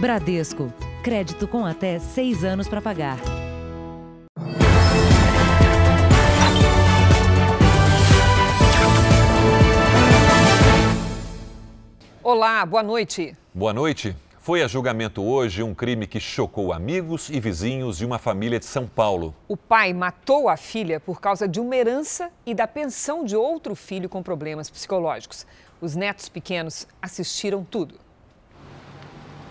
Bradesco. Crédito com até seis anos para pagar. Olá, boa noite. Boa noite. Foi a julgamento hoje um crime que chocou amigos e vizinhos de uma família de São Paulo. O pai matou a filha por causa de uma herança e da pensão de outro filho com problemas psicológicos. Os netos pequenos assistiram tudo.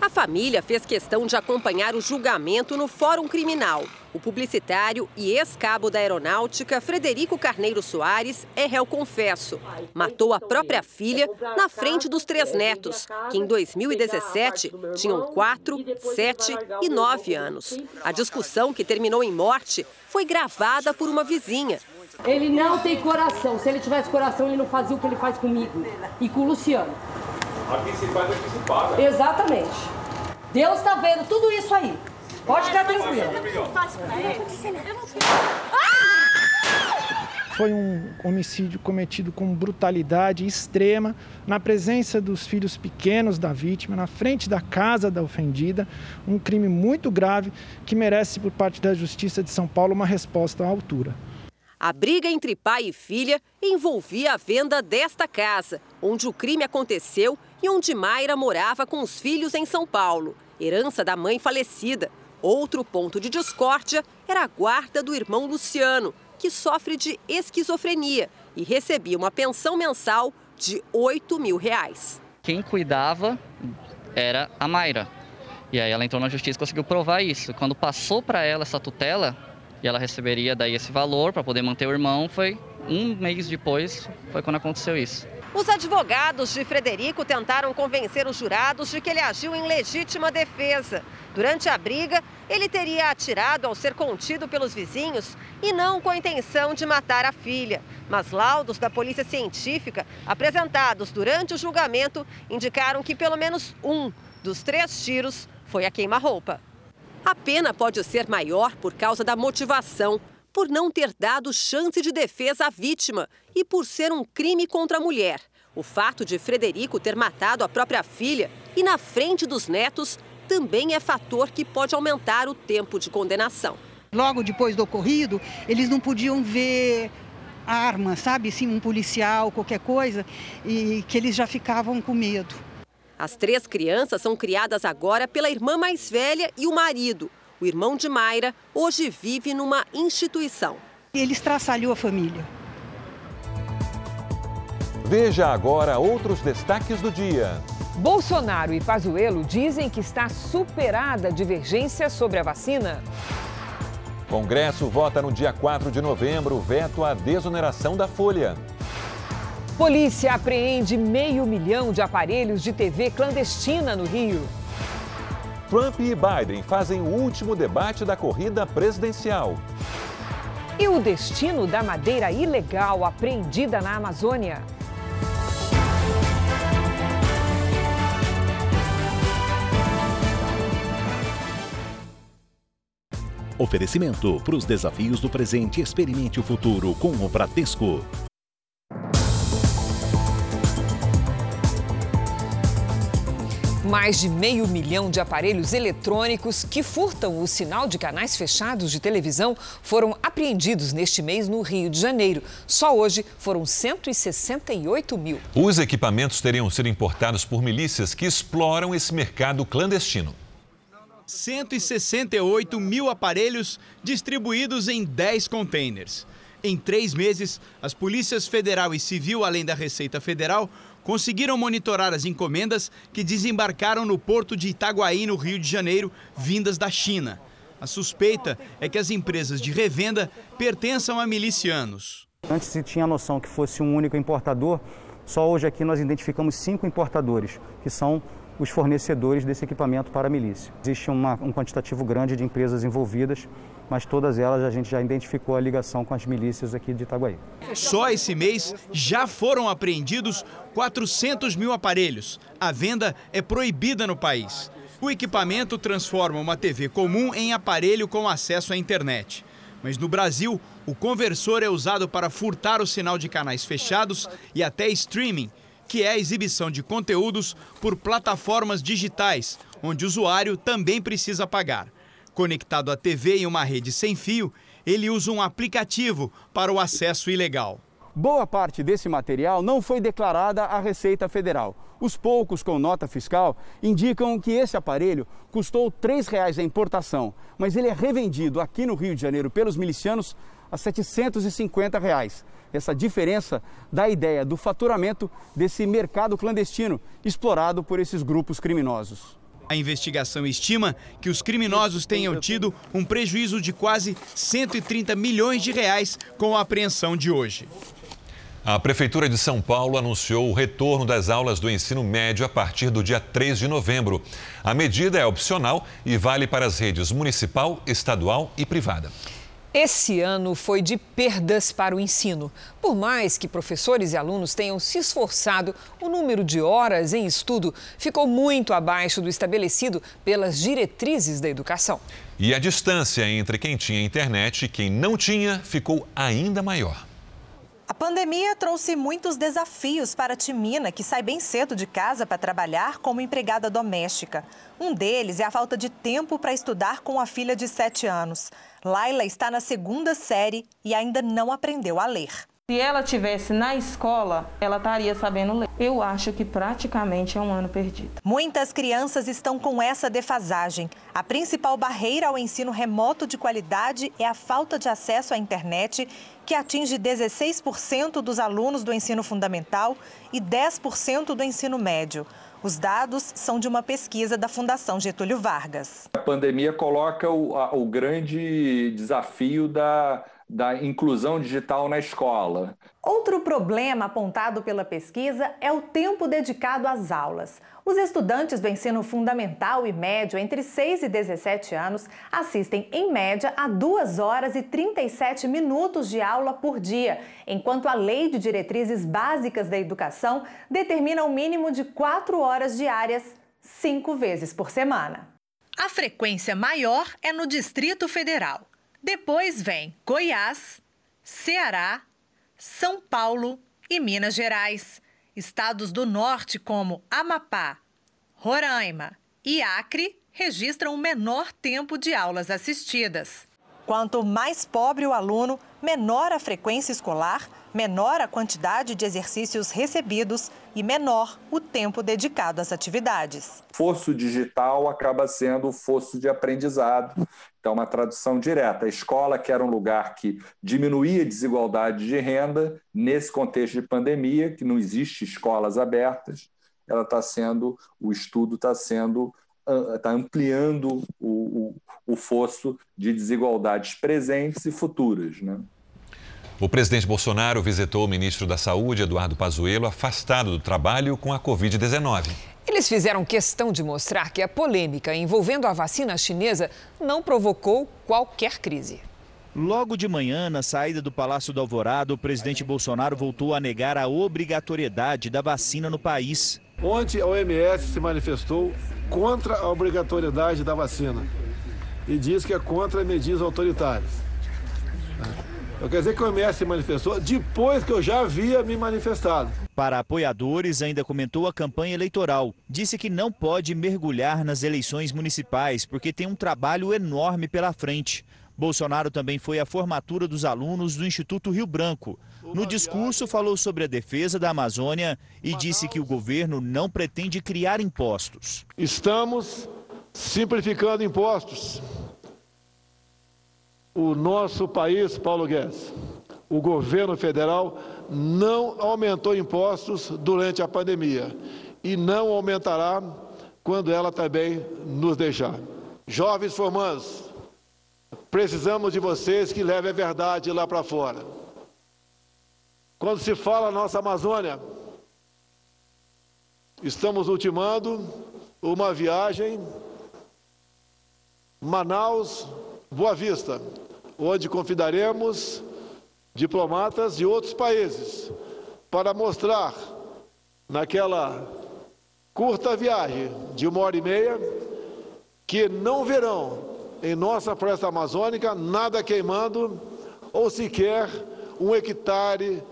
A família fez questão de acompanhar o julgamento no Fórum Criminal. O publicitário e ex-cabo da aeronáutica, Frederico Carneiro Soares, é réu confesso. Matou a própria filha na frente dos três netos, que em 2017 tinham 4, 7 e 9 anos. A discussão, que terminou em morte, foi gravada por uma vizinha. Ele não tem coração. Se ele tivesse coração, ele não fazia o que ele faz comigo e com o Luciano. Aqui se faz, aqui se paga. Exatamente. Deus está vendo tudo isso aí. Pode ficar tranquilo. Foi um homicídio cometido com brutalidade extrema, na presença dos filhos pequenos da vítima, na frente da casa da ofendida. Um crime muito grave que merece, por parte da Justiça de São Paulo, uma resposta à altura. A briga entre pai e filha envolvia a venda desta casa, onde o crime aconteceu e onde Mayra morava com os filhos em São Paulo, herança da mãe falecida. Outro ponto de discórdia era a guarda do irmão Luciano, que sofre de esquizofrenia e recebia uma pensão mensal de 8 mil reais. Quem cuidava era a Mayra. E aí ela entrou na justiça e conseguiu provar isso. Quando passou para ela essa tutela, e ela receberia daí esse valor para poder manter o irmão. Foi um mês depois, foi quando aconteceu isso. Os advogados de Frederico tentaram convencer os jurados de que ele agiu em legítima defesa. Durante a briga, ele teria atirado ao ser contido pelos vizinhos e não com a intenção de matar a filha. Mas laudos da polícia científica, apresentados durante o julgamento, indicaram que pelo menos um dos três tiros foi a queima-roupa. A pena pode ser maior por causa da motivação, por não ter dado chance de defesa à vítima e por ser um crime contra a mulher. O fato de Frederico ter matado a própria filha e na frente dos netos também é fator que pode aumentar o tempo de condenação. Logo depois do ocorrido, eles não podiam ver arma, sabe? Sim, um policial, qualquer coisa, e que eles já ficavam com medo. As três crianças são criadas agora pela irmã mais velha e o marido. O irmão de Mayra hoje vive numa instituição. Ele estraçalhou a família. Veja agora outros destaques do dia. Bolsonaro e Pazuello dizem que está superada a divergência sobre a vacina. Congresso vota no dia 4 de novembro veto à desoneração da folha. Polícia apreende meio milhão de aparelhos de TV clandestina no Rio. Trump e Biden fazem o último debate da corrida presidencial. E o destino da madeira ilegal apreendida na Amazônia. Oferecimento para os desafios do presente, experimente o futuro com o Bradesco. Mais de meio milhão de aparelhos eletrônicos que furtam o sinal de canais fechados de televisão foram apreendidos neste mês no Rio de Janeiro. Só hoje foram 168 mil. Os equipamentos teriam sido importados por milícias que exploram esse mercado clandestino. 168 mil aparelhos distribuídos em 10 containers. Em três meses, as polícias federal e civil, além da Receita Federal, conseguiram monitorar as encomendas que desembarcaram no porto de Itaguaí, no Rio de Janeiro, vindas da China. A suspeita é que as empresas de revenda pertençam a milicianos. Antes se tinha a noção que fosse um único importador, só hoje aqui nós identificamos cinco importadores, que são os fornecedores desse equipamento para a milícia. Existe uma, um quantitativo grande de empresas envolvidas, mas todas elas a gente já identificou a ligação com as milícias aqui de Itaguaí. Só esse mês já foram apreendidos 400 mil aparelhos. A venda é proibida no país. O equipamento transforma uma TV comum em aparelho com acesso à internet. Mas no Brasil, o conversor é usado para furtar o sinal de canais fechados e até streaming que é a exibição de conteúdos por plataformas digitais, onde o usuário também precisa pagar. Conectado à TV em uma rede sem fio, ele usa um aplicativo para o acesso ilegal. Boa parte desse material não foi declarada à Receita Federal. Os poucos com nota fiscal indicam que esse aparelho custou R$ 3,00 a importação, mas ele é revendido aqui no Rio de Janeiro pelos milicianos a 750 reais. Essa diferença dá a ideia do faturamento desse mercado clandestino explorado por esses grupos criminosos. A investigação estima que os criminosos tenham tido um prejuízo de quase 130 milhões de reais com a apreensão de hoje. A Prefeitura de São Paulo anunciou o retorno das aulas do ensino médio a partir do dia 3 de novembro. A medida é opcional e vale para as redes municipal, estadual e privada. Esse ano foi de perdas para o ensino. Por mais que professores e alunos tenham se esforçado, o número de horas em estudo ficou muito abaixo do estabelecido pelas diretrizes da educação. E a distância entre quem tinha internet e quem não tinha ficou ainda maior. A pandemia trouxe muitos desafios para a Timina, que sai bem cedo de casa para trabalhar como empregada doméstica. Um deles é a falta de tempo para estudar com a filha de 7 anos. Laila está na segunda série e ainda não aprendeu a ler. Se ela tivesse na escola, ela estaria sabendo ler. Eu acho que praticamente é um ano perdido. Muitas crianças estão com essa defasagem. A principal barreira ao ensino remoto de qualidade é a falta de acesso à internet, que atinge 16% dos alunos do ensino fundamental e 10% do ensino médio. Os dados são de uma pesquisa da Fundação Getúlio Vargas. A pandemia coloca o, a, o grande desafio da da inclusão digital na escola. Outro problema apontado pela pesquisa é o tempo dedicado às aulas. Os estudantes do ensino fundamental e médio entre 6 e 17 anos assistem, em média, a 2 horas e 37 minutos de aula por dia, enquanto a Lei de Diretrizes Básicas da Educação determina um mínimo de 4 horas diárias, cinco vezes por semana. A frequência maior é no Distrito Federal. Depois vem Goiás, Ceará, São Paulo e Minas Gerais. Estados do norte, como Amapá, Roraima e Acre, registram o menor tempo de aulas assistidas. Quanto mais pobre o aluno, menor a frequência escolar, menor a quantidade de exercícios recebidos e menor o tempo dedicado às atividades. Fosso digital acaba sendo o fosso de aprendizado. Então, uma tradução direta. A escola, que era um lugar que diminuía a desigualdade de renda, nesse contexto de pandemia, que não existe escolas abertas, ela está sendo, o estudo está sendo está ampliando o, o, o fosso de desigualdades presentes e futuras. Né? O presidente Bolsonaro visitou o ministro da Saúde, Eduardo Pazuello, afastado do trabalho com a Covid-19. Eles fizeram questão de mostrar que a polêmica envolvendo a vacina chinesa não provocou qualquer crise. Logo de manhã, na saída do Palácio do Alvorado, o presidente Bolsonaro voltou a negar a obrigatoriedade da vacina no país. Ontem a OMS se manifestou contra a obrigatoriedade da vacina e diz que é contra medidas autoritárias. Eu quero dizer que o OMS se manifestou depois que eu já havia me manifestado. Para apoiadores, ainda comentou a campanha eleitoral. Disse que não pode mergulhar nas eleições municipais porque tem um trabalho enorme pela frente. Bolsonaro também foi à formatura dos alunos do Instituto Rio Branco. No discurso, falou sobre a defesa da Amazônia e disse que o governo não pretende criar impostos. Estamos simplificando impostos. O nosso país, Paulo Guedes, o governo federal não aumentou impostos durante a pandemia e não aumentará quando ela também nos deixar. Jovens formandos, Precisamos de vocês que levem a verdade lá para fora. Quando se fala nossa Amazônia, estamos ultimando uma viagem Manaus, Boa Vista, onde convidaremos diplomatas de outros países para mostrar naquela curta viagem de uma hora e meia que não verão em nossa floresta amazônica, nada queimando ou sequer um hectare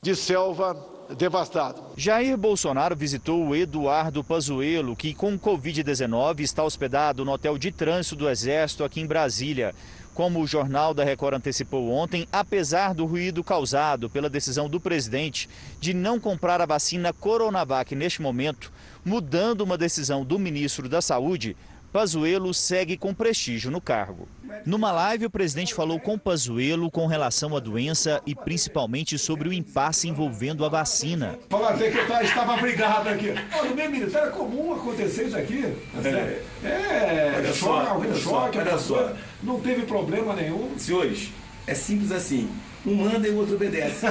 de selva devastado. Jair Bolsonaro visitou o Eduardo Pazuello, que com Covid-19 está hospedado no hotel de trânsito do Exército aqui em Brasília. Como o Jornal da Record antecipou ontem, apesar do ruído causado pela decisão do presidente de não comprar a vacina Coronavac neste momento, mudando uma decisão do ministro da Saúde, Pazuello segue com prestígio no cargo. Numa live, o presidente falou com Pazuello com relação à doença e principalmente sobre o impasse envolvendo a vacina. Falar até que eu estava brigado aqui. Oh, no meio militar é comum acontecer isso aqui. É, é olha choque, algum olha choque, só, olha só. não teve problema nenhum. Senhores, é simples assim. Um manda e o outro obedece.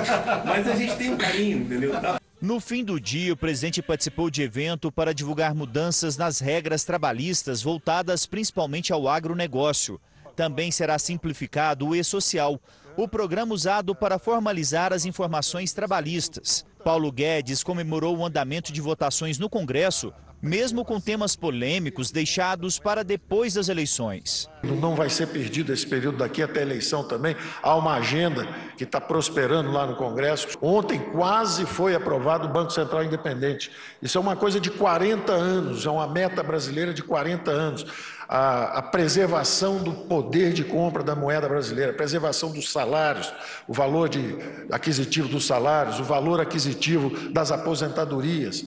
Mas a gente tem um carinho, entendeu? No fim do dia, o presidente participou de evento para divulgar mudanças nas regras trabalhistas voltadas principalmente ao agronegócio. Também será simplificado o e-social, o programa usado para formalizar as informações trabalhistas. Paulo Guedes comemorou o andamento de votações no Congresso, mesmo com temas polêmicos deixados para depois das eleições. Não vai ser perdido esse período daqui até a eleição também. Há uma agenda que está prosperando lá no Congresso. Ontem quase foi aprovado o Banco Central Independente. Isso é uma coisa de 40 anos, é uma meta brasileira de 40 anos. A, a, preservação do poder de compra da moeda brasileira, a preservação dos salários, o valor de, aquisitivo dos salários, o valor aquisitivo das aposentadorias.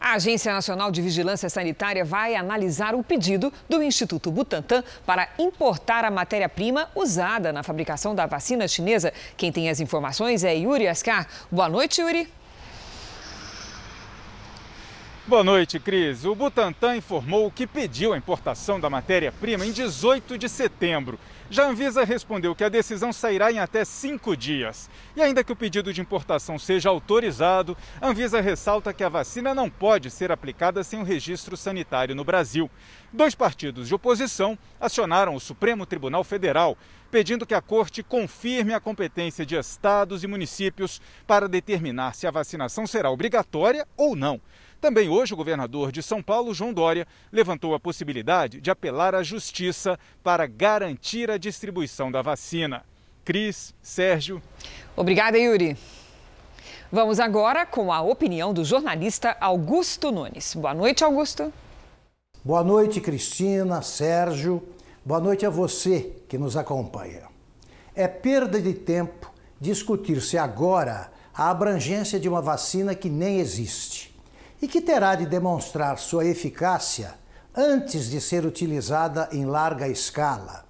A Agência Nacional de Vigilância Sanitária vai analisar o pedido do Instituto Butantan para importar a matéria-prima usada na fabricação da vacina chinesa. Quem tem as informações é Yuri Ascar. Boa noite, Yuri. Boa noite, Cris. O Butantan informou que pediu a importação da matéria-prima em 18 de setembro. Já a Anvisa respondeu que a decisão sairá em até cinco dias. E ainda que o pedido de importação seja autorizado, a Anvisa ressalta que a vacina não pode ser aplicada sem o registro sanitário no Brasil. Dois partidos de oposição acionaram o Supremo Tribunal Federal, pedindo que a Corte confirme a competência de estados e municípios para determinar se a vacinação será obrigatória ou não. Também hoje, o governador de São Paulo, João Dória, levantou a possibilidade de apelar à justiça para garantir a distribuição da vacina. Cris, Sérgio. Obrigada, Yuri. Vamos agora com a opinião do jornalista Augusto Nunes. Boa noite, Augusto. Boa noite, Cristina, Sérgio. Boa noite a você que nos acompanha. É perda de tempo discutir-se agora a abrangência de uma vacina que nem existe e que terá de demonstrar sua eficácia antes de ser utilizada em larga escala.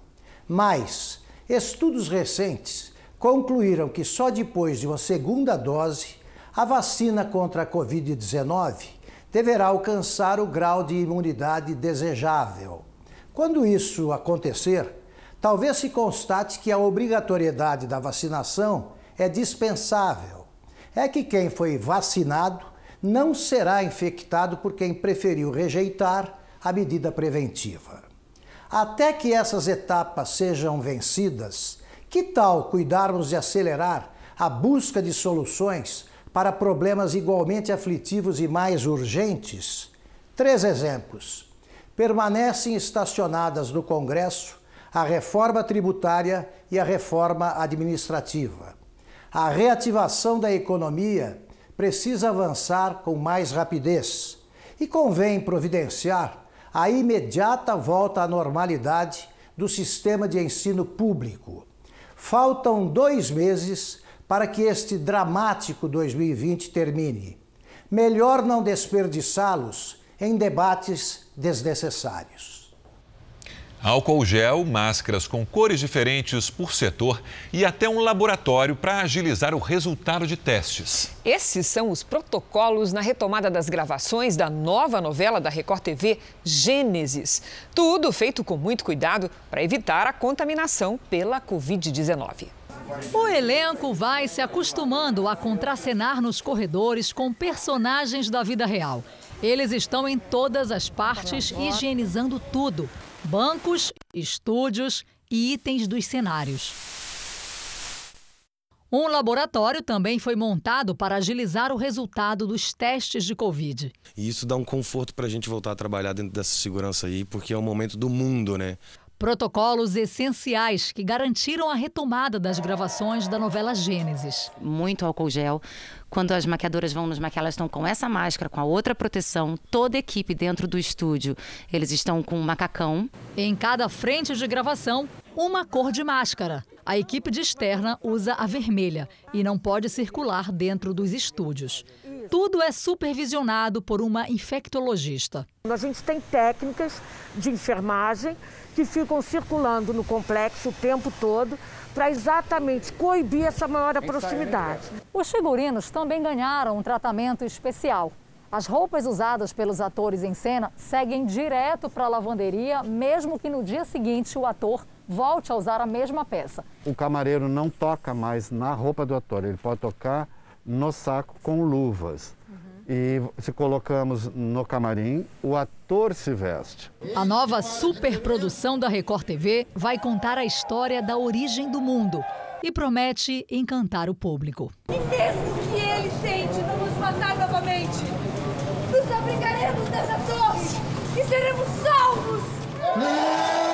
Mas estudos recentes concluíram que só depois de uma segunda dose, a vacina contra a Covid-19 deverá alcançar o grau de imunidade desejável. Quando isso acontecer, talvez se constate que a obrigatoriedade da vacinação é dispensável. É que quem foi vacinado não será infectado por quem preferiu rejeitar a medida preventiva. Até que essas etapas sejam vencidas, que tal cuidarmos de acelerar a busca de soluções para problemas igualmente aflitivos e mais urgentes? Três exemplos. Permanecem estacionadas no Congresso a reforma tributária e a reforma administrativa. A reativação da economia precisa avançar com mais rapidez e convém providenciar a imediata volta à normalidade do sistema de ensino público. Faltam dois meses para que este dramático 2020 termine. Melhor não desperdiçá-los em debates desnecessários. Álcool gel, máscaras com cores diferentes por setor e até um laboratório para agilizar o resultado de testes. Esses são os protocolos na retomada das gravações da nova novela da Record TV, Gênesis. Tudo feito com muito cuidado para evitar a contaminação pela Covid-19. O elenco vai se acostumando a contracenar nos corredores com personagens da vida real. Eles estão em todas as partes higienizando tudo bancos, estúdios e itens dos cenários. Um laboratório também foi montado para agilizar o resultado dos testes de Covid. E isso dá um conforto para a gente voltar a trabalhar dentro dessa segurança aí, porque é o momento do mundo, né? Protocolos essenciais que garantiram a retomada das gravações da novela Gênesis. Muito álcool gel. Quando as maquiadoras vão nos maquiar, elas estão com essa máscara, com a outra proteção. Toda a equipe dentro do estúdio, eles estão com um macacão. Em cada frente de gravação, uma cor de máscara. A equipe de externa usa a vermelha e não pode circular dentro dos estúdios. Tudo é supervisionado por uma infectologista. A gente tem técnicas de enfermagem que ficam circulando no complexo o tempo todo para exatamente coibir essa maior proximidade. Os figurinos também ganharam um tratamento especial. As roupas usadas pelos atores em cena seguem direto para a lavanderia, mesmo que no dia seguinte o ator volte a usar a mesma peça. O camareiro não toca mais na roupa do ator, ele pode tocar no saco com luvas. E se colocamos no camarim, o ator se veste. A nova superprodução da Record TV vai contar a história da origem do mundo e promete encantar o público. E mesmo que ele tente nos matar novamente, nos abrigaremos dessa torre e seremos salvos!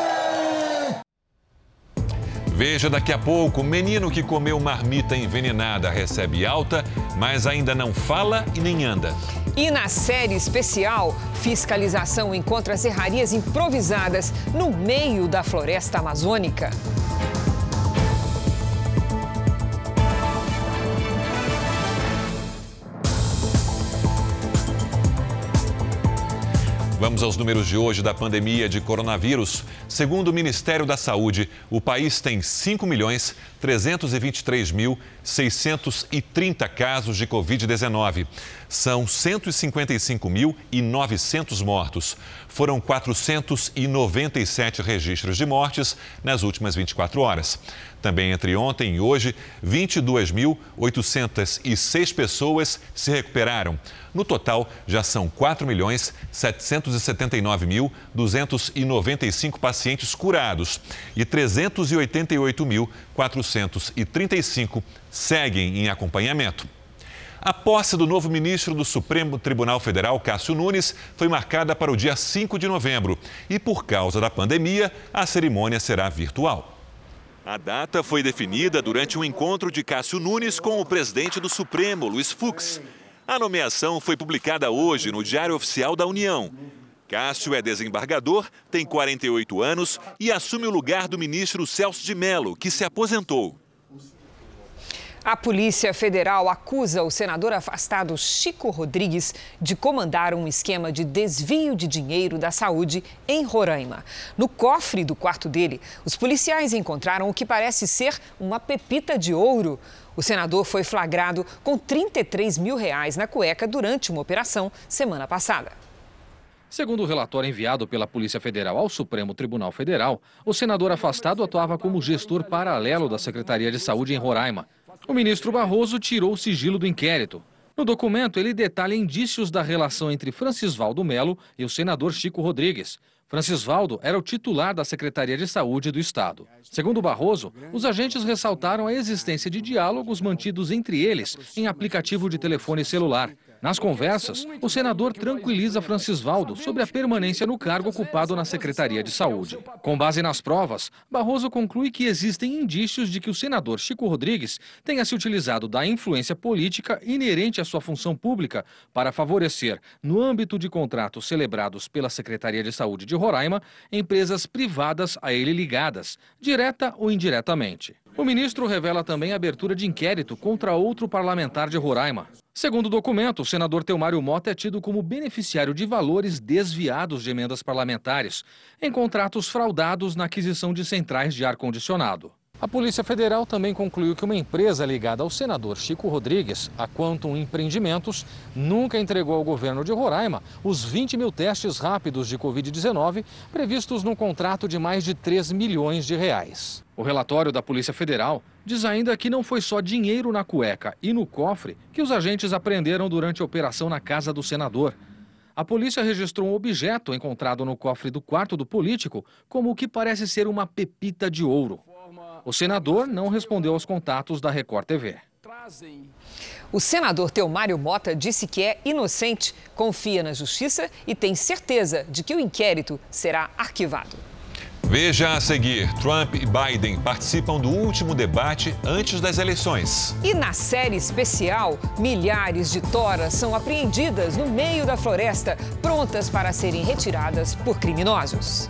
Veja daqui a pouco: menino que comeu marmita envenenada recebe alta, mas ainda não fala e nem anda. E na série especial, fiscalização encontra serrarias improvisadas no meio da floresta amazônica. Vamos aos números de hoje da pandemia de coronavírus. Segundo o Ministério da Saúde, o país tem 5 milhões 323.630 casos de Covid-19. São 155.900 mortos. Foram 497 registros de mortes nas últimas 24 horas. Também entre ontem e hoje, 22.806 pessoas se recuperaram. No total, já são 4.779.295 pacientes curados e 388.435 seguem em acompanhamento. A posse do novo ministro do Supremo Tribunal Federal, Cássio Nunes, foi marcada para o dia 5 de novembro e, por causa da pandemia, a cerimônia será virtual. A data foi definida durante um encontro de Cássio Nunes com o presidente do Supremo, Luiz Fux. A nomeação foi publicada hoje no Diário Oficial da União. Cássio é desembargador, tem 48 anos e assume o lugar do ministro Celso de Mello, que se aposentou. A Polícia Federal acusa o senador afastado Chico Rodrigues de comandar um esquema de desvio de dinheiro da saúde em Roraima. No cofre do quarto dele, os policiais encontraram o que parece ser uma pepita de ouro. O senador foi flagrado com 33 mil reais na cueca durante uma operação semana passada. Segundo o relatório enviado pela Polícia Federal ao Supremo Tribunal Federal, o senador afastado atuava como gestor paralelo da Secretaria de Saúde em Roraima o ministro Barroso tirou o sigilo do inquérito. No documento, ele detalha indícios da relação entre Francisvaldo Melo e o senador Chico Rodrigues. Francisvaldo era o titular da Secretaria de Saúde do Estado. Segundo Barroso, os agentes ressaltaram a existência de diálogos mantidos entre eles em aplicativo de telefone celular. Nas conversas, o senador tranquiliza Francisvaldo sobre a permanência no cargo ocupado na Secretaria de Saúde. Com base nas provas, Barroso conclui que existem indícios de que o senador Chico Rodrigues tenha se utilizado da influência política inerente à sua função pública para favorecer, no âmbito de contratos celebrados pela Secretaria de Saúde de Roraima, empresas privadas a ele ligadas, direta ou indiretamente. O ministro revela também a abertura de inquérito contra outro parlamentar de Roraima. Segundo o documento, o senador Teomário Mota é tido como beneficiário de valores desviados de emendas parlamentares em contratos fraudados na aquisição de centrais de ar-condicionado. A Polícia Federal também concluiu que uma empresa ligada ao senador Chico Rodrigues, a Quantum Empreendimentos, nunca entregou ao governo de Roraima os 20 mil testes rápidos de Covid-19 previstos no contrato de mais de 3 milhões de reais. O relatório da Polícia Federal diz ainda que não foi só dinheiro na cueca e no cofre que os agentes apreenderam durante a operação na casa do senador. A polícia registrou um objeto encontrado no cofre do quarto do político como o que parece ser uma pepita de ouro. O senador não respondeu aos contatos da Record TV. O senador Teomário Mota disse que é inocente, confia na justiça e tem certeza de que o inquérito será arquivado. Veja a seguir: Trump e Biden participam do último debate antes das eleições. E na série especial, milhares de toras são apreendidas no meio da floresta, prontas para serem retiradas por criminosos.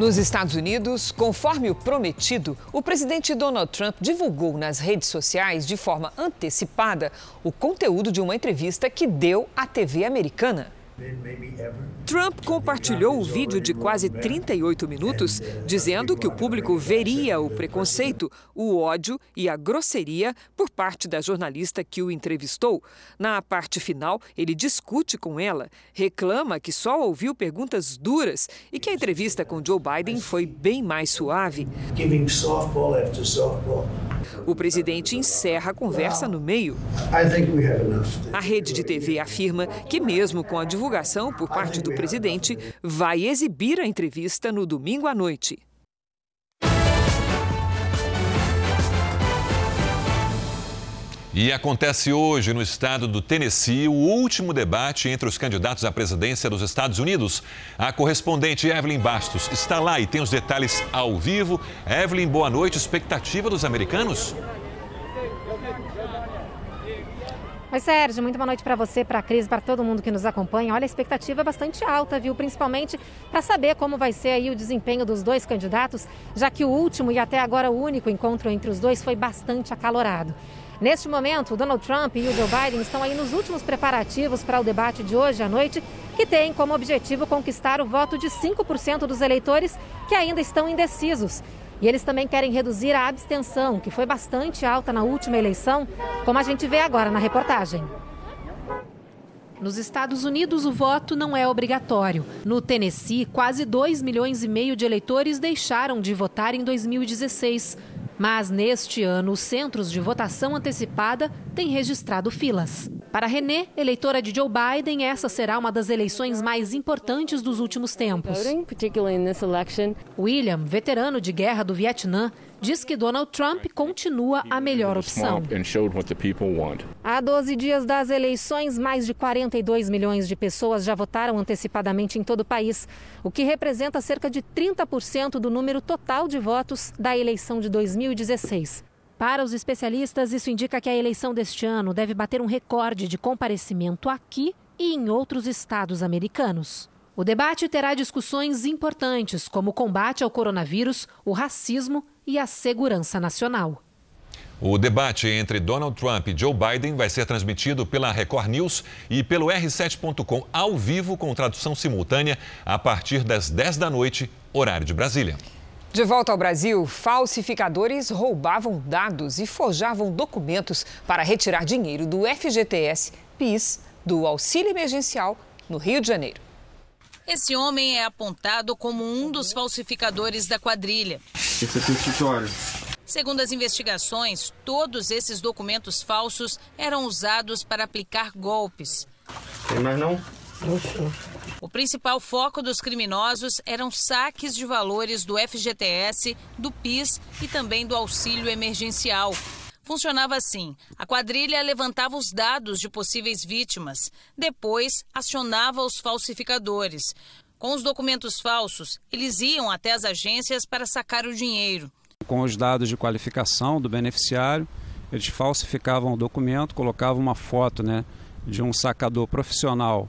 Nos Estados Unidos, conforme o prometido, o presidente Donald Trump divulgou nas redes sociais, de forma antecipada, o conteúdo de uma entrevista que deu à TV americana. Trump compartilhou o vídeo de quase 38 minutos, dizendo que o público veria o preconceito, o ódio e a grosseria por parte da jornalista que o entrevistou. Na parte final, ele discute com ela, reclama que só ouviu perguntas duras e que a entrevista com Joe Biden foi bem mais suave. O presidente encerra a conversa no meio. A rede de TV afirma que, mesmo com a divulgação por parte do presidente, vai exibir a entrevista no domingo à noite. E acontece hoje no estado do Tennessee o último debate entre os candidatos à presidência dos Estados Unidos. A correspondente Evelyn Bastos está lá e tem os detalhes ao vivo. Evelyn, boa noite. Expectativa dos americanos? Oi, Sérgio, muito boa noite para você, para a Cris, para todo mundo que nos acompanha. Olha, a expectativa é bastante alta, viu? Principalmente para saber como vai ser aí o desempenho dos dois candidatos, já que o último e até agora o único encontro entre os dois foi bastante acalorado. Neste momento, Donald Trump e o Joe Biden estão aí nos últimos preparativos para o debate de hoje à noite, que tem como objetivo conquistar o voto de 5% dos eleitores que ainda estão indecisos. E eles também querem reduzir a abstenção, que foi bastante alta na última eleição, como a gente vê agora na reportagem. Nos Estados Unidos, o voto não é obrigatório. No Tennessee, quase 2 milhões e meio de eleitores deixaram de votar em 2016. Mas neste ano, os centros de votação antecipada têm registrado filas. Para René, eleitora de Joe Biden, essa será uma das eleições mais importantes dos últimos tempos. William, veterano de guerra do Vietnã, diz que Donald Trump continua a melhor opção. Há 12 dias das eleições, mais de 42 milhões de pessoas já votaram antecipadamente em todo o país, o que representa cerca de 30% do número total de votos da eleição de 2016. Para os especialistas, isso indica que a eleição deste ano deve bater um recorde de comparecimento aqui e em outros estados americanos. O debate terá discussões importantes, como o combate ao coronavírus, o racismo e a segurança nacional. O debate entre Donald Trump e Joe Biden vai ser transmitido pela Record News e pelo R7.com ao vivo com tradução simultânea a partir das 10 da noite, horário de Brasília. De volta ao Brasil, falsificadores roubavam dados e forjavam documentos para retirar dinheiro do FGTS, PIS, do auxílio emergencial no Rio de Janeiro. Esse homem é apontado como um dos falsificadores da quadrilha. Esse aqui é o escritório. Segundo as investigações, todos esses documentos falsos eram usados para aplicar golpes. Tem mais não? O principal foco dos criminosos eram saques de valores do FGTS, do PIS e também do auxílio emergencial. Funcionava assim: a quadrilha levantava os dados de possíveis vítimas, depois acionava os falsificadores. Com os documentos falsos, eles iam até as agências para sacar o dinheiro. Com os dados de qualificação do beneficiário, eles falsificavam o documento, colocavam uma foto né, de um sacador profissional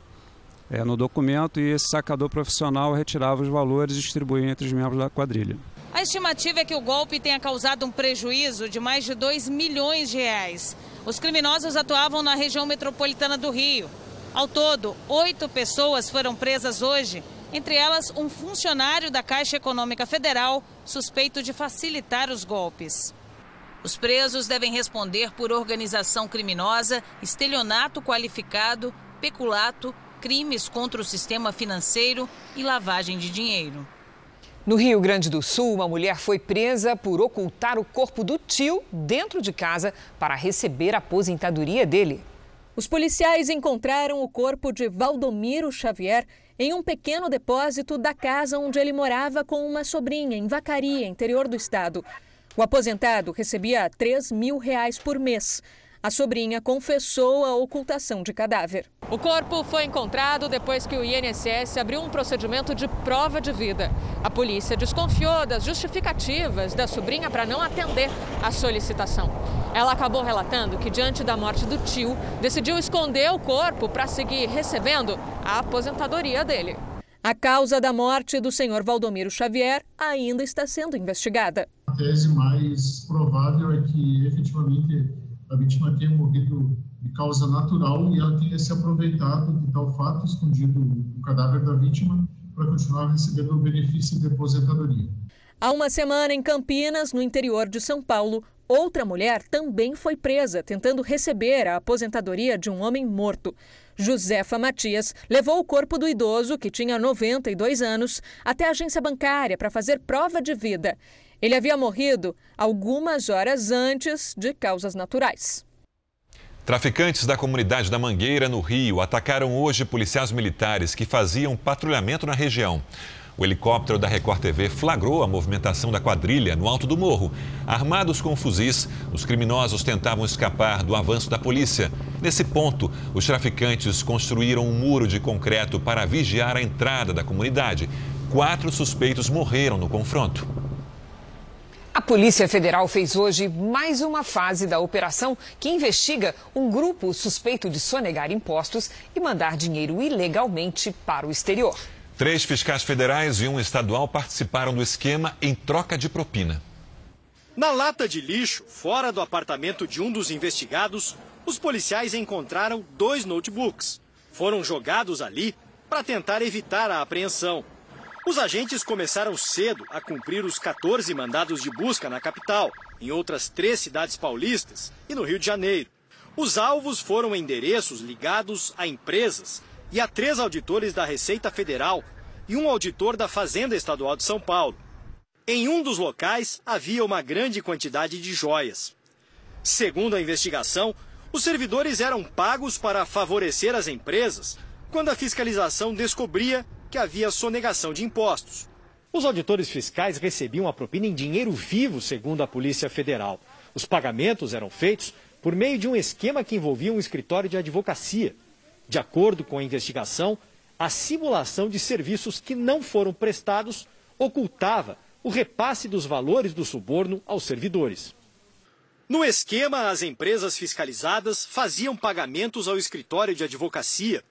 é, no documento e esse sacador profissional retirava os valores e distribuía entre os membros da quadrilha. A estimativa é que o golpe tenha causado um prejuízo de mais de 2 milhões de reais. Os criminosos atuavam na região metropolitana do Rio. Ao todo, oito pessoas foram presas hoje, entre elas um funcionário da Caixa Econômica Federal suspeito de facilitar os golpes. Os presos devem responder por organização criminosa, estelionato qualificado, peculato, crimes contra o sistema financeiro e lavagem de dinheiro. No Rio Grande do Sul, uma mulher foi presa por ocultar o corpo do tio dentro de casa para receber a aposentadoria dele. Os policiais encontraram o corpo de Valdomiro Xavier em um pequeno depósito da casa onde ele morava com uma sobrinha, em Vacaria, interior do estado. O aposentado recebia 3 mil reais por mês. A sobrinha confessou a ocultação de cadáver. O corpo foi encontrado depois que o INSS abriu um procedimento de prova de vida. A polícia desconfiou das justificativas da sobrinha para não atender à solicitação. Ela acabou relatando que, diante da morte do tio, decidiu esconder o corpo para seguir recebendo a aposentadoria dele. A causa da morte do senhor Valdomiro Xavier ainda está sendo investigada. A tese mais provável é que efetivamente a vítima tenha morrido de causa natural e ela tenha se aproveitado de tal fato, escondido o cadáver da vítima, para continuar recebendo o benefício de aposentadoria. Há uma semana, em Campinas, no interior de São Paulo, outra mulher também foi presa tentando receber a aposentadoria de um homem morto. Josefa Matias levou o corpo do idoso, que tinha 92 anos, até a agência bancária para fazer prova de vida. Ele havia morrido algumas horas antes de causas naturais. Traficantes da comunidade da Mangueira, no Rio, atacaram hoje policiais militares que faziam patrulhamento na região. O helicóptero da Record TV flagrou a movimentação da quadrilha no alto do morro. Armados com fuzis, os criminosos tentavam escapar do avanço da polícia. Nesse ponto, os traficantes construíram um muro de concreto para vigiar a entrada da comunidade. Quatro suspeitos morreram no confronto. A Polícia Federal fez hoje mais uma fase da operação que investiga um grupo suspeito de sonegar impostos e mandar dinheiro ilegalmente para o exterior. Três fiscais federais e um estadual participaram do esquema em troca de propina. Na lata de lixo, fora do apartamento de um dos investigados, os policiais encontraram dois notebooks. Foram jogados ali para tentar evitar a apreensão. Os agentes começaram cedo a cumprir os 14 mandados de busca na capital, em outras três cidades paulistas e no Rio de Janeiro. Os alvos foram endereços ligados a empresas e a três auditores da Receita Federal e um auditor da Fazenda Estadual de São Paulo. Em um dos locais havia uma grande quantidade de joias. Segundo a investigação, os servidores eram pagos para favorecer as empresas quando a fiscalização descobria que havia sonegação de impostos. Os auditores fiscais recebiam a propina em dinheiro vivo, segundo a Polícia Federal. Os pagamentos eram feitos por meio de um esquema que envolvia um escritório de advocacia. De acordo com a investigação, a simulação de serviços que não foram prestados ocultava o repasse dos valores do suborno aos servidores. No esquema, as empresas fiscalizadas faziam pagamentos ao escritório de advocacia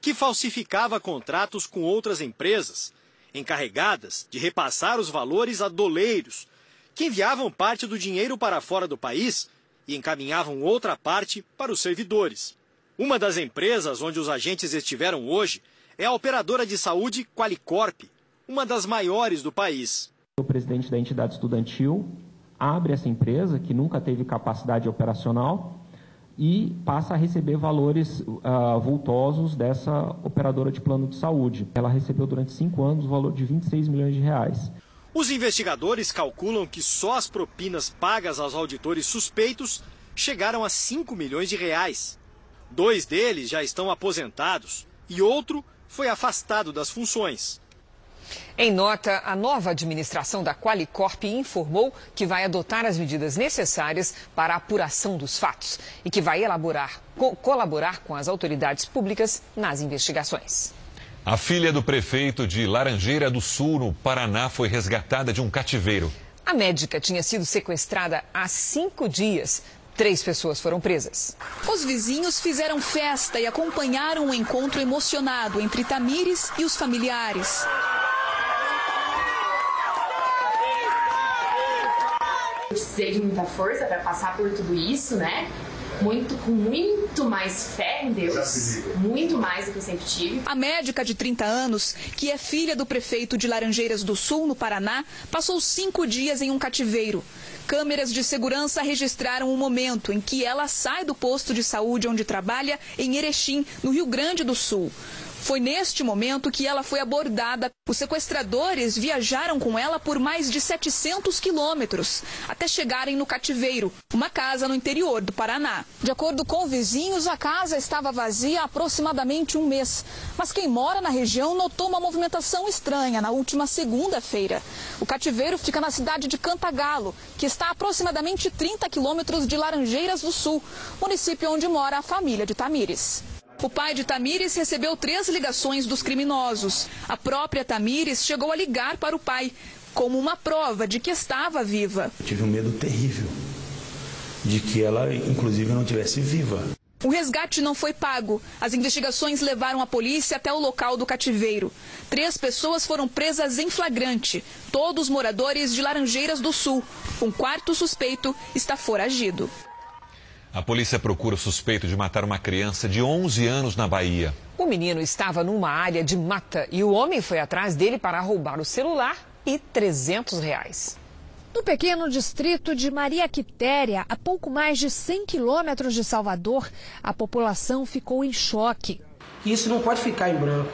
que falsificava contratos com outras empresas, encarregadas de repassar os valores a doleiros, que enviavam parte do dinheiro para fora do país e encaminhavam outra parte para os servidores. Uma das empresas onde os agentes estiveram hoje é a operadora de saúde Qualicorp, uma das maiores do país. O presidente da entidade estudantil abre essa empresa, que nunca teve capacidade operacional, e passa a receber valores uh, vultosos dessa operadora de plano de saúde. Ela recebeu durante cinco anos o valor de 26 milhões de reais. Os investigadores calculam que só as propinas pagas aos auditores suspeitos chegaram a 5 milhões de reais. Dois deles já estão aposentados e outro foi afastado das funções. Em nota, a nova administração da Qualicorp informou que vai adotar as medidas necessárias para a apuração dos fatos e que vai elaborar, co colaborar com as autoridades públicas nas investigações. A filha do prefeito de Laranjeira do Sul, no Paraná, foi resgatada de um cativeiro. A médica tinha sido sequestrada há cinco dias. Três pessoas foram presas. Os vizinhos fizeram festa e acompanharam o um encontro emocionado entre Tamires e os familiares. Precisei de muita força para passar por tudo isso, né? Muito, com muito mais fé em Deus, muito mais do que eu sempre tive. A médica de 30 anos, que é filha do prefeito de Laranjeiras do Sul, no Paraná, passou cinco dias em um cativeiro. Câmeras de segurança registraram o momento em que ela sai do posto de saúde onde trabalha, em Erechim, no Rio Grande do Sul. Foi neste momento que ela foi abordada. Os sequestradores viajaram com ela por mais de 700 quilômetros até chegarem no cativeiro, uma casa no interior do Paraná. De acordo com vizinhos, a casa estava vazia há aproximadamente um mês. Mas quem mora na região notou uma movimentação estranha na última segunda-feira. O cativeiro fica na cidade de Cantagalo, que está a aproximadamente 30 quilômetros de Laranjeiras do Sul, município onde mora a família de Tamires. O pai de Tamires recebeu três ligações dos criminosos. A própria Tamires chegou a ligar para o pai, como uma prova de que estava viva. Eu tive um medo terrível de que ela, inclusive, não tivesse viva. O resgate não foi pago. As investigações levaram a polícia até o local do cativeiro. Três pessoas foram presas em flagrante, todos moradores de Laranjeiras do Sul. Um quarto suspeito está foragido. A polícia procura o suspeito de matar uma criança de 11 anos na Bahia. O menino estava numa área de mata e o homem foi atrás dele para roubar o celular e 300 reais. No pequeno distrito de Maria Quitéria, a pouco mais de 100 quilômetros de Salvador, a população ficou em choque. Isso não pode ficar em branco.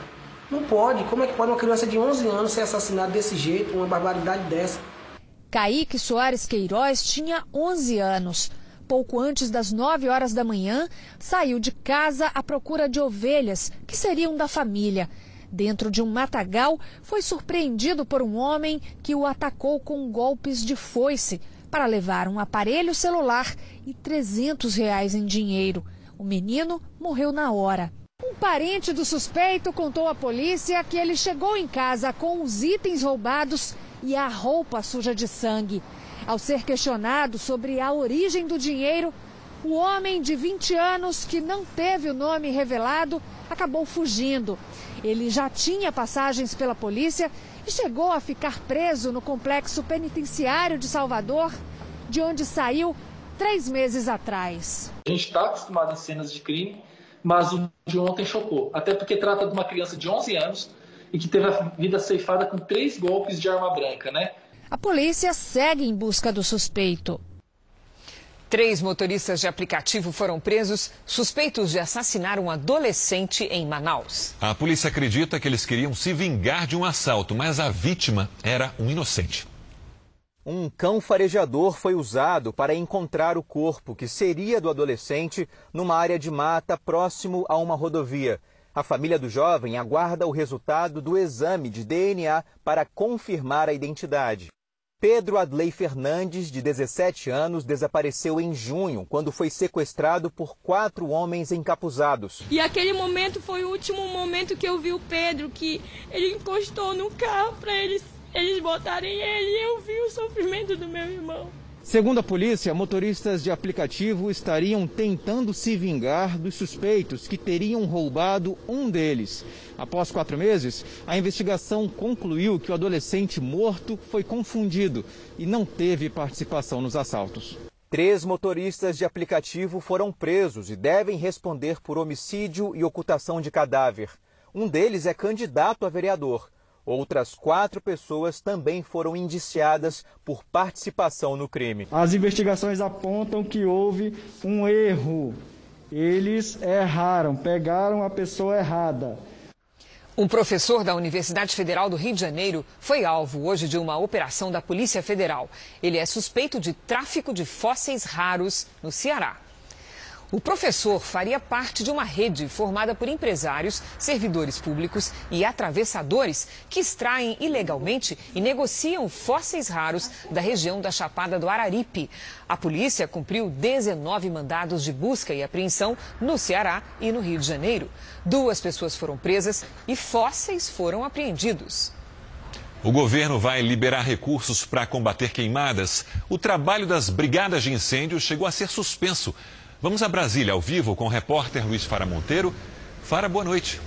Não pode. Como é que pode uma criança de 11 anos ser assassinada desse jeito, uma barbaridade dessa? Kaique Soares Queiroz tinha 11 anos pouco antes das 9 horas da manhã, saiu de casa à procura de ovelhas, que seriam da família. Dentro de um matagal, foi surpreendido por um homem que o atacou com golpes de foice para levar um aparelho celular e 300 reais em dinheiro. O menino morreu na hora. Um parente do suspeito contou à polícia que ele chegou em casa com os itens roubados e a roupa suja de sangue. Ao ser questionado sobre a origem do dinheiro, o homem de 20 anos, que não teve o nome revelado, acabou fugindo. Ele já tinha passagens pela polícia e chegou a ficar preso no complexo penitenciário de Salvador, de onde saiu três meses atrás. A gente está acostumado em cenas de crime, mas o de ontem chocou. Até porque trata de uma criança de 11 anos e que teve a vida ceifada com três golpes de arma branca, né? A polícia segue em busca do suspeito. Três motoristas de aplicativo foram presos suspeitos de assassinar um adolescente em Manaus. A polícia acredita que eles queriam se vingar de um assalto, mas a vítima era um inocente. Um cão farejador foi usado para encontrar o corpo que seria do adolescente numa área de mata próximo a uma rodovia. A família do jovem aguarda o resultado do exame de DNA para confirmar a identidade. Pedro Adley Fernandes, de 17 anos, desapareceu em junho, quando foi sequestrado por quatro homens encapuzados. E aquele momento foi o último momento que eu vi o Pedro, que ele encostou no carro para eles, eles botarem ele e eu vi o sofrimento do meu irmão. Segundo a polícia, motoristas de aplicativo estariam tentando se vingar dos suspeitos que teriam roubado um deles. Após quatro meses, a investigação concluiu que o adolescente morto foi confundido e não teve participação nos assaltos. Três motoristas de aplicativo foram presos e devem responder por homicídio e ocultação de cadáver. Um deles é candidato a vereador. Outras quatro pessoas também foram indiciadas por participação no crime. As investigações apontam que houve um erro. Eles erraram, pegaram a pessoa errada. Um professor da Universidade Federal do Rio de Janeiro foi alvo hoje de uma operação da Polícia Federal. Ele é suspeito de tráfico de fósseis raros no Ceará. O professor faria parte de uma rede formada por empresários, servidores públicos e atravessadores que extraem ilegalmente e negociam fósseis raros da região da Chapada do Araripe. A polícia cumpriu 19 mandados de busca e apreensão no Ceará e no Rio de Janeiro. Duas pessoas foram presas e fósseis foram apreendidos. O governo vai liberar recursos para combater queimadas. O trabalho das brigadas de incêndio chegou a ser suspenso. Vamos a Brasília ao vivo com o repórter Luiz Fara Monteiro. Fara, boa noite.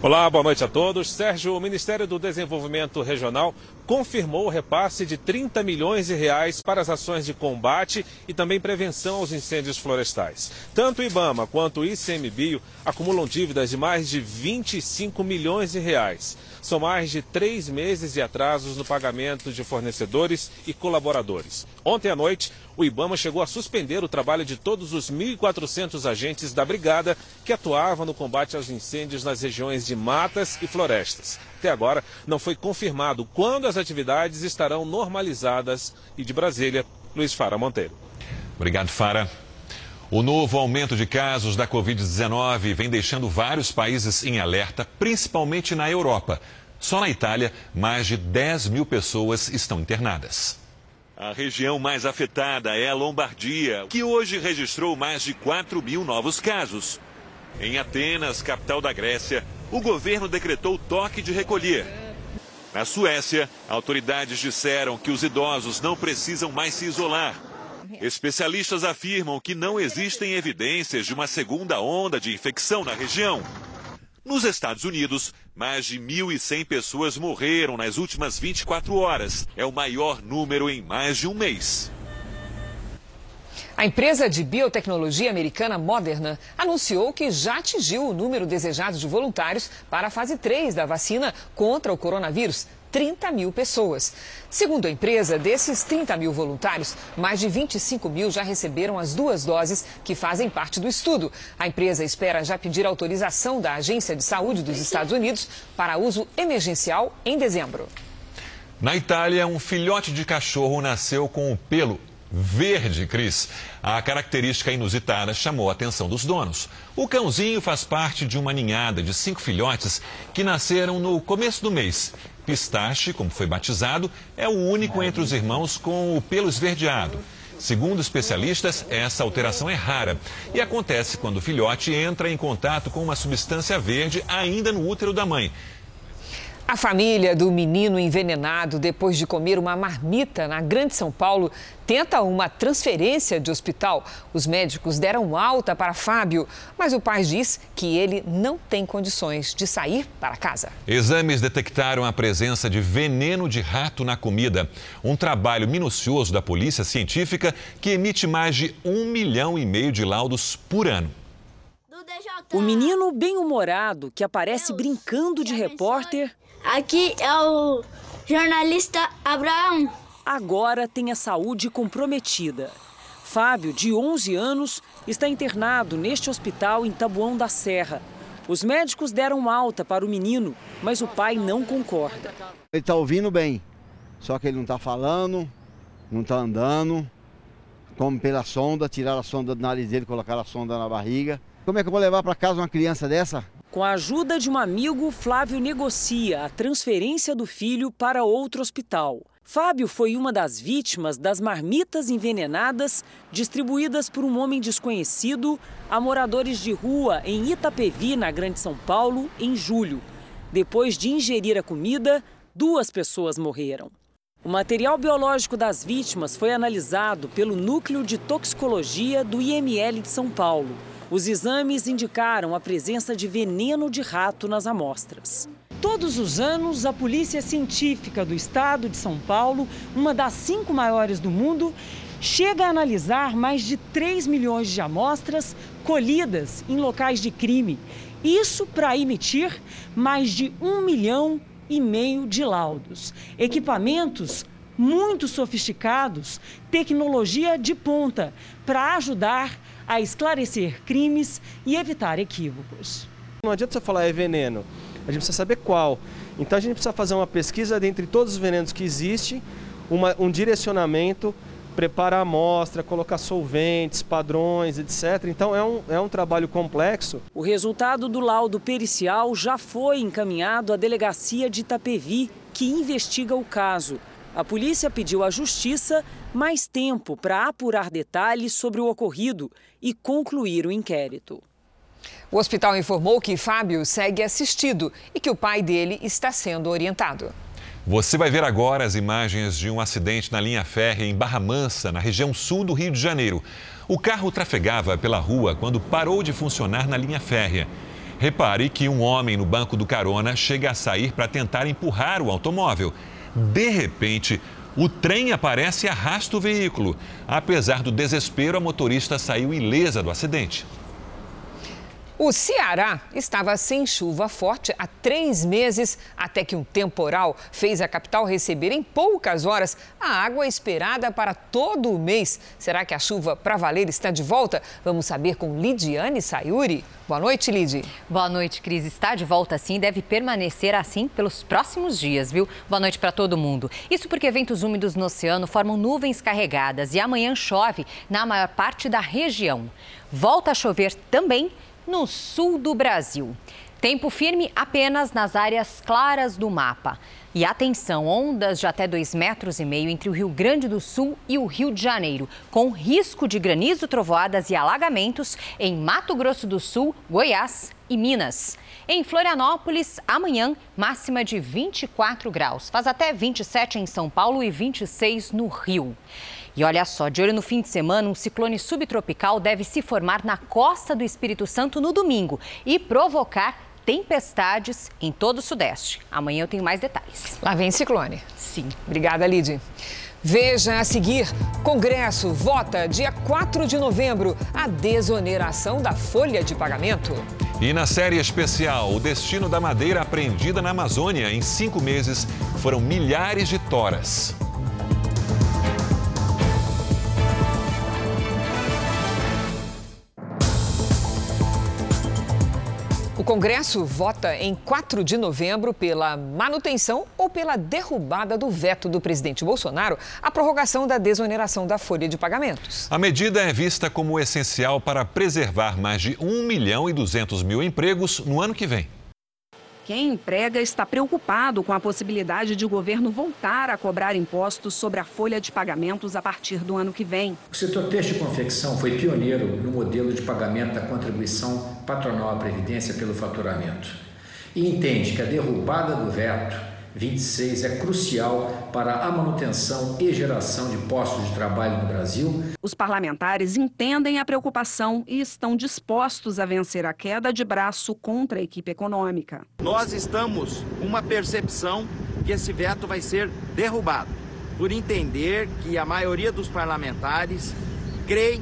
Olá, boa noite a todos. Sérgio, o Ministério do Desenvolvimento Regional confirmou o repasse de 30 milhões de reais para as ações de combate e também prevenção aos incêndios florestais. Tanto o IBAMA quanto o ICMBio acumulam dívidas de mais de 25 milhões de reais. São mais de três meses de atrasos no pagamento de fornecedores e colaboradores. Ontem à noite, o IBAMA chegou a suspender o trabalho de todos os 1.400 agentes da Brigada que atuavam no combate aos incêndios nas regiões de matas e florestas. Até agora, não foi confirmado quando as atividades estarão normalizadas. E de Brasília, Luiz Fara Monteiro. Obrigado, Fara. O novo aumento de casos da Covid-19 vem deixando vários países em alerta, principalmente na Europa. Só na Itália, mais de 10 mil pessoas estão internadas. A região mais afetada é a Lombardia, que hoje registrou mais de 4 mil novos casos. Em Atenas, capital da Grécia, o governo decretou toque de recolher. Na Suécia, autoridades disseram que os idosos não precisam mais se isolar Especialistas afirmam que não existem evidências de uma segunda onda de infecção na região. Nos Estados Unidos, mais de 1.100 pessoas morreram nas últimas 24 horas. É o maior número em mais de um mês. A empresa de biotecnologia americana Moderna anunciou que já atingiu o número desejado de voluntários para a fase 3 da vacina contra o coronavírus. 30 mil pessoas. Segundo a empresa, desses 30 mil voluntários, mais de 25 mil já receberam as duas doses que fazem parte do estudo. A empresa espera já pedir autorização da Agência de Saúde dos Estados Unidos para uso emergencial em dezembro. Na Itália, um filhote de cachorro nasceu com o pelo verde, Cris. A característica inusitada chamou a atenção dos donos. O cãozinho faz parte de uma ninhada de cinco filhotes que nasceram no começo do mês Pistache, como foi batizado, é o único entre os irmãos com o pelo esverdeado. Segundo especialistas, essa alteração é rara e acontece quando o filhote entra em contato com uma substância verde ainda no útero da mãe. A família do menino envenenado depois de comer uma marmita na Grande São Paulo tenta uma transferência de hospital. Os médicos deram alta para Fábio, mas o pai diz que ele não tem condições de sair para casa. Exames detectaram a presença de veneno de rato na comida. Um trabalho minucioso da polícia científica que emite mais de um milhão e meio de laudos por ano. O menino bem-humorado que aparece brincando de repórter Aqui é o jornalista Abraão. Agora tem a saúde comprometida. Fábio, de 11 anos, está internado neste hospital em Tabuão da Serra. Os médicos deram alta para o menino, mas o pai não concorda. Ele está ouvindo bem, só que ele não está falando, não está andando. Como pela sonda, tirar a sonda do nariz dele, colocar a sonda na barriga. Como é que eu vou levar para casa uma criança dessa? Com a ajuda de um amigo, Flávio negocia a transferência do filho para outro hospital. Fábio foi uma das vítimas das marmitas envenenadas distribuídas por um homem desconhecido a moradores de rua em Itapevi, na Grande São Paulo, em julho. Depois de ingerir a comida, duas pessoas morreram. O material biológico das vítimas foi analisado pelo Núcleo de Toxicologia do IML de São Paulo. Os exames indicaram a presença de veneno de rato nas amostras. Todos os anos, a Polícia Científica do Estado de São Paulo, uma das cinco maiores do mundo, chega a analisar mais de 3 milhões de amostras colhidas em locais de crime. Isso para emitir mais de um milhão e meio de laudos. Equipamentos muito sofisticados, tecnologia de ponta para ajudar a esclarecer crimes e evitar equívocos. Não adianta você falar é veneno, a gente precisa saber qual. Então a gente precisa fazer uma pesquisa dentre todos os venenos que existem, uma, um direcionamento, preparar a amostra, colocar solventes, padrões, etc. Então é um, é um trabalho complexo. O resultado do laudo pericial já foi encaminhado à delegacia de Itapevi, que investiga o caso. A polícia pediu à justiça mais tempo para apurar detalhes sobre o ocorrido e concluir o inquérito. O hospital informou que Fábio segue assistido e que o pai dele está sendo orientado. Você vai ver agora as imagens de um acidente na linha férrea em Barra Mansa, na região sul do Rio de Janeiro. O carro trafegava pela rua quando parou de funcionar na linha férrea. Repare que um homem no banco do carona chega a sair para tentar empurrar o automóvel. De repente, o trem aparece e arrasta o veículo. Apesar do desespero, a motorista saiu ilesa do acidente. O Ceará estava sem chuva forte há três meses, até que um temporal fez a capital receber em poucas horas a água esperada para todo o mês. Será que a chuva para valer está de volta? Vamos saber com Lidiane Sayuri. Boa noite, Lid. Boa noite, Cris. Está de volta sim e deve permanecer assim pelos próximos dias, viu? Boa noite para todo mundo. Isso porque ventos úmidos no oceano formam nuvens carregadas e amanhã chove na maior parte da região. Volta a chover também no sul do Brasil. Tempo firme apenas nas áreas claras do mapa. E atenção, ondas de até 2,5 metros e meio entre o Rio Grande do Sul e o Rio de Janeiro, com risco de granizo, trovoadas e alagamentos em Mato Grosso do Sul, Goiás e Minas. Em Florianópolis, amanhã, máxima de 24 graus. Faz até 27 em São Paulo e 26 no Rio. E olha só, de olho no fim de semana, um ciclone subtropical deve se formar na costa do Espírito Santo no domingo e provocar tempestades em todo o Sudeste. Amanhã eu tenho mais detalhes. Lá vem ciclone. Sim. Obrigada, Lid. Veja a seguir: Congresso vota dia 4 de novembro a desoneração da folha de pagamento. E na série especial, o destino da madeira apreendida na Amazônia em cinco meses foram milhares de toras. O Congresso vota em 4 de novembro pela manutenção ou pela derrubada do veto do presidente Bolsonaro à prorrogação da desoneração da folha de pagamentos. A medida é vista como essencial para preservar mais de 1 milhão e 200 mil empregos no ano que vem. Quem emprega está preocupado com a possibilidade de o governo voltar a cobrar impostos sobre a folha de pagamentos a partir do ano que vem. O setor têxtil e confecção foi pioneiro no modelo de pagamento da contribuição patronal à Previdência pelo faturamento e entende que a derrubada do veto 26 é crucial para a manutenção e geração de postos de trabalho no Brasil. Os parlamentares entendem a preocupação e estão dispostos a vencer a queda de braço contra a equipe econômica. Nós estamos com uma percepção que esse veto vai ser derrubado, por entender que a maioria dos parlamentares creem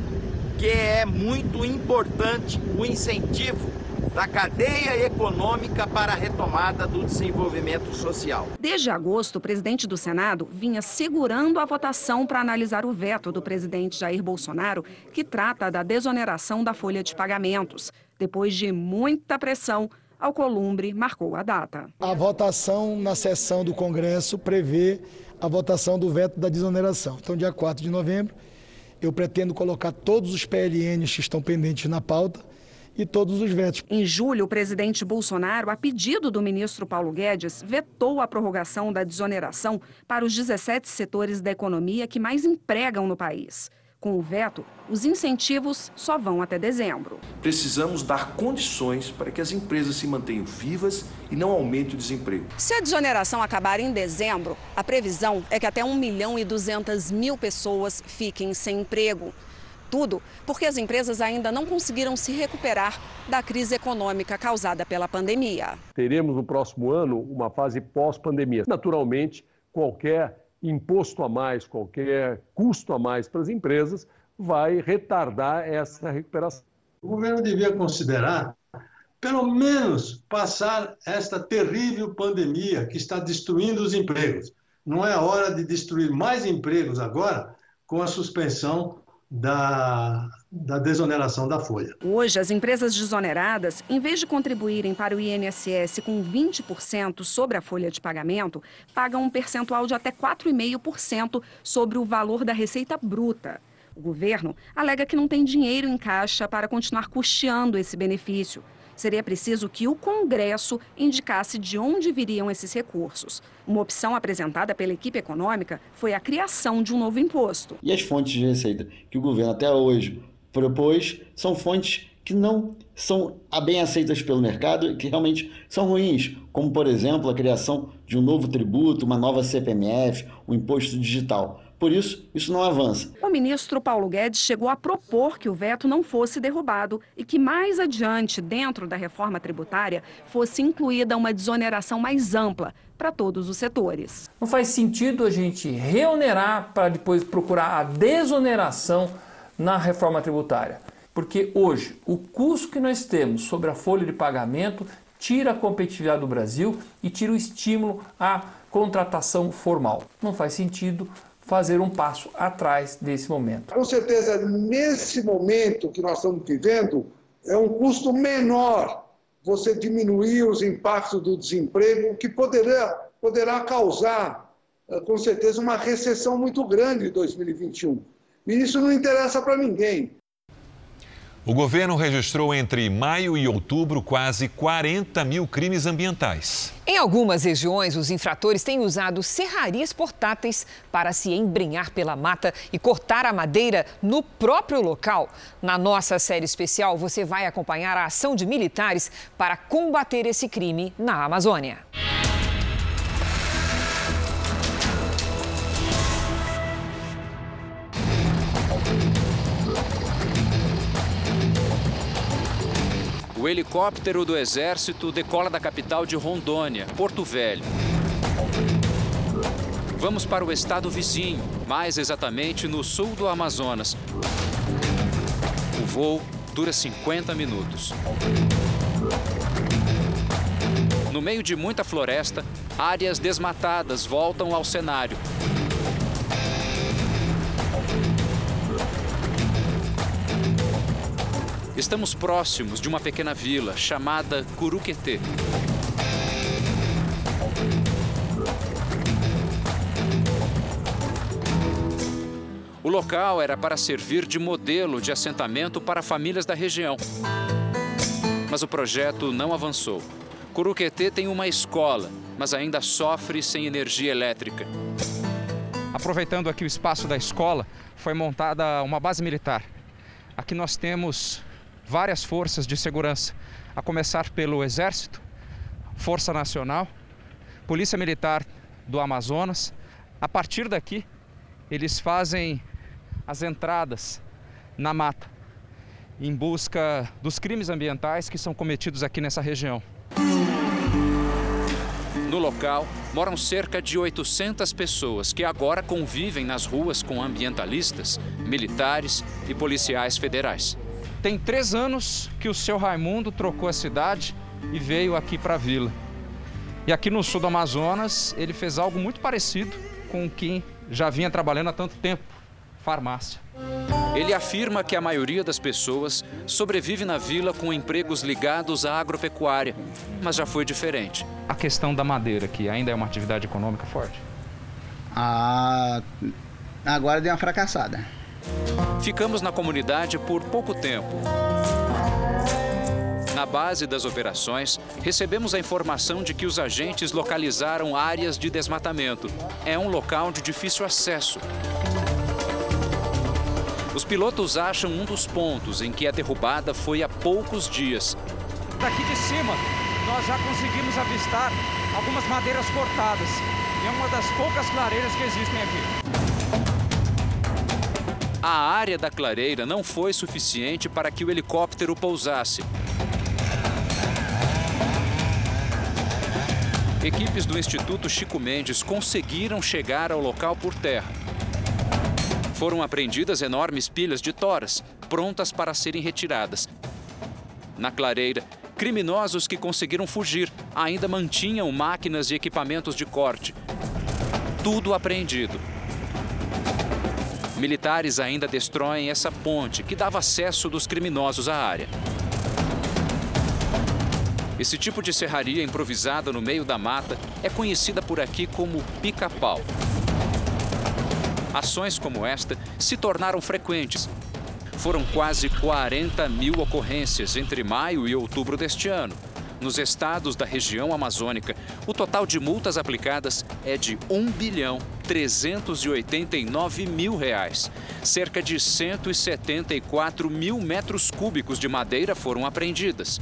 que é muito importante o incentivo da cadeia econômica para a retomada do desenvolvimento social. Desde agosto, o presidente do Senado vinha segurando a votação para analisar o veto do presidente Jair Bolsonaro, que trata da desoneração da folha de pagamentos. Depois de muita pressão, Alcolumbre marcou a data. A votação na sessão do Congresso prevê a votação do veto da desoneração. Então, dia 4 de novembro, eu pretendo colocar todos os PLNs que estão pendentes na pauta e todos os vetos. Em julho, o presidente Bolsonaro, a pedido do ministro Paulo Guedes, vetou a prorrogação da desoneração para os 17 setores da economia que mais empregam no país. Com o veto, os incentivos só vão até dezembro. Precisamos dar condições para que as empresas se mantenham vivas e não aumente o desemprego. Se a desoneração acabar em dezembro, a previsão é que até 1 milhão e 200 mil pessoas fiquem sem emprego tudo porque as empresas ainda não conseguiram se recuperar da crise econômica causada pela pandemia. Teremos no próximo ano uma fase pós-pandemia. Naturalmente, qualquer imposto a mais, qualquer custo a mais para as empresas vai retardar essa recuperação. O governo devia considerar, pelo menos, passar esta terrível pandemia que está destruindo os empregos. Não é hora de destruir mais empregos agora com a suspensão da, da desoneração da folha. Hoje, as empresas desoneradas, em vez de contribuírem para o INSS com 20% sobre a folha de pagamento, pagam um percentual de até 4,5% sobre o valor da receita bruta. O governo alega que não tem dinheiro em caixa para continuar custeando esse benefício seria preciso que o Congresso indicasse de onde viriam esses recursos. Uma opção apresentada pela equipe econômica foi a criação de um novo imposto. E as fontes de receita que o governo até hoje propôs são fontes que não são bem aceitas pelo mercado e que realmente são ruins, como, por exemplo, a criação de um novo tributo, uma nova CPMF, um imposto digital. Por isso, isso não avança. O ministro Paulo Guedes chegou a propor que o veto não fosse derrubado e que mais adiante, dentro da reforma tributária, fosse incluída uma desoneração mais ampla para todos os setores. Não faz sentido a gente reonerar para depois procurar a desoneração na reforma tributária. Porque hoje o custo que nós temos sobre a folha de pagamento tira a competitividade do Brasil e tira o estímulo à contratação formal. Não faz sentido fazer um passo atrás desse momento. Com certeza, nesse momento que nós estamos vivendo, é um custo menor você diminuir os impactos do desemprego, que poderá, poderá causar, eh, com certeza, uma recessão muito grande em 2021. E isso não interessa para ninguém. O governo registrou entre maio e outubro quase 40 mil crimes ambientais. Em algumas regiões, os infratores têm usado serrarias portáteis para se embrenhar pela mata e cortar a madeira no próprio local. Na nossa série especial, você vai acompanhar a ação de militares para combater esse crime na Amazônia. O helicóptero do Exército decola da capital de Rondônia, Porto Velho. Vamos para o estado vizinho, mais exatamente no sul do Amazonas. O voo dura 50 minutos. No meio de muita floresta, áreas desmatadas voltam ao cenário. Estamos próximos de uma pequena vila chamada Curuquetê. O local era para servir de modelo de assentamento para famílias da região. Mas o projeto não avançou. Curuquetê tem uma escola, mas ainda sofre sem energia elétrica. Aproveitando aqui o espaço da escola, foi montada uma base militar. Aqui nós temos várias forças de segurança, a começar pelo Exército, Força Nacional, Polícia Militar do Amazonas. A partir daqui, eles fazem as entradas na mata em busca dos crimes ambientais que são cometidos aqui nessa região. No local, moram cerca de 800 pessoas que agora convivem nas ruas com ambientalistas, militares e policiais federais. Tem três anos que o seu Raimundo trocou a cidade e veio aqui para a vila. E aqui no sul do Amazonas, ele fez algo muito parecido com o que já vinha trabalhando há tanto tempo farmácia. Ele afirma que a maioria das pessoas sobrevive na vila com empregos ligados à agropecuária, mas já foi diferente. A questão da madeira, que ainda é uma atividade econômica forte? Ah, agora deu uma fracassada. Ficamos na comunidade por pouco tempo. Na base das operações, recebemos a informação de que os agentes localizaram áreas de desmatamento. É um local de difícil acesso. Os pilotos acham um dos pontos em que a derrubada foi há poucos dias. Daqui de cima, nós já conseguimos avistar algumas madeiras cortadas. É uma das poucas clareiras que existem aqui. A área da clareira não foi suficiente para que o helicóptero pousasse. Equipes do Instituto Chico Mendes conseguiram chegar ao local por terra. Foram apreendidas enormes pilhas de toras, prontas para serem retiradas. Na clareira, criminosos que conseguiram fugir ainda mantinham máquinas e equipamentos de corte. Tudo apreendido. Militares ainda destroem essa ponte que dava acesso dos criminosos à área. Esse tipo de serraria improvisada no meio da mata é conhecida por aqui como pica-pau. Ações como esta se tornaram frequentes. Foram quase 40 mil ocorrências entre maio e outubro deste ano. Nos estados da região amazônica, o total de multas aplicadas é de 1 bilhão 389 mil reais. Cerca de 174 mil metros cúbicos de madeira foram apreendidas.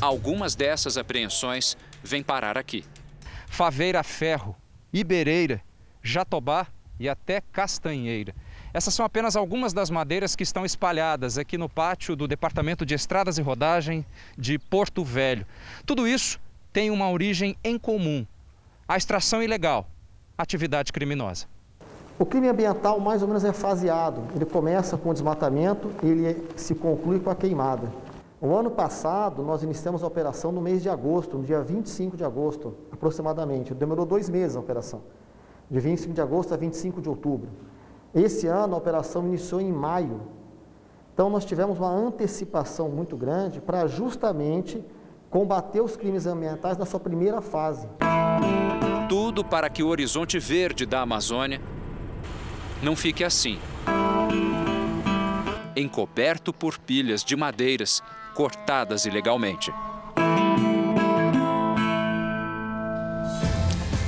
Algumas dessas apreensões vêm parar aqui. Faveira Ferro, Ibereira, Jatobá e até castanheira. Essas são apenas algumas das madeiras que estão espalhadas aqui no pátio do Departamento de Estradas e Rodagem de Porto Velho. Tudo isso tem uma origem em comum: a extração ilegal, atividade criminosa. O crime ambiental mais ou menos é faseado. Ele começa com o desmatamento e ele se conclui com a queimada. O ano passado, nós iniciamos a operação no mês de agosto, no dia 25 de agosto, aproximadamente. Demorou dois meses a operação, de 25 de agosto a 25 de outubro. Esse ano, a operação iniciou em maio. Então, nós tivemos uma antecipação muito grande para justamente combater os crimes ambientais na sua primeira fase. Tudo para que o horizonte verde da Amazônia não fique assim encoberto por pilhas de madeiras cortadas ilegalmente.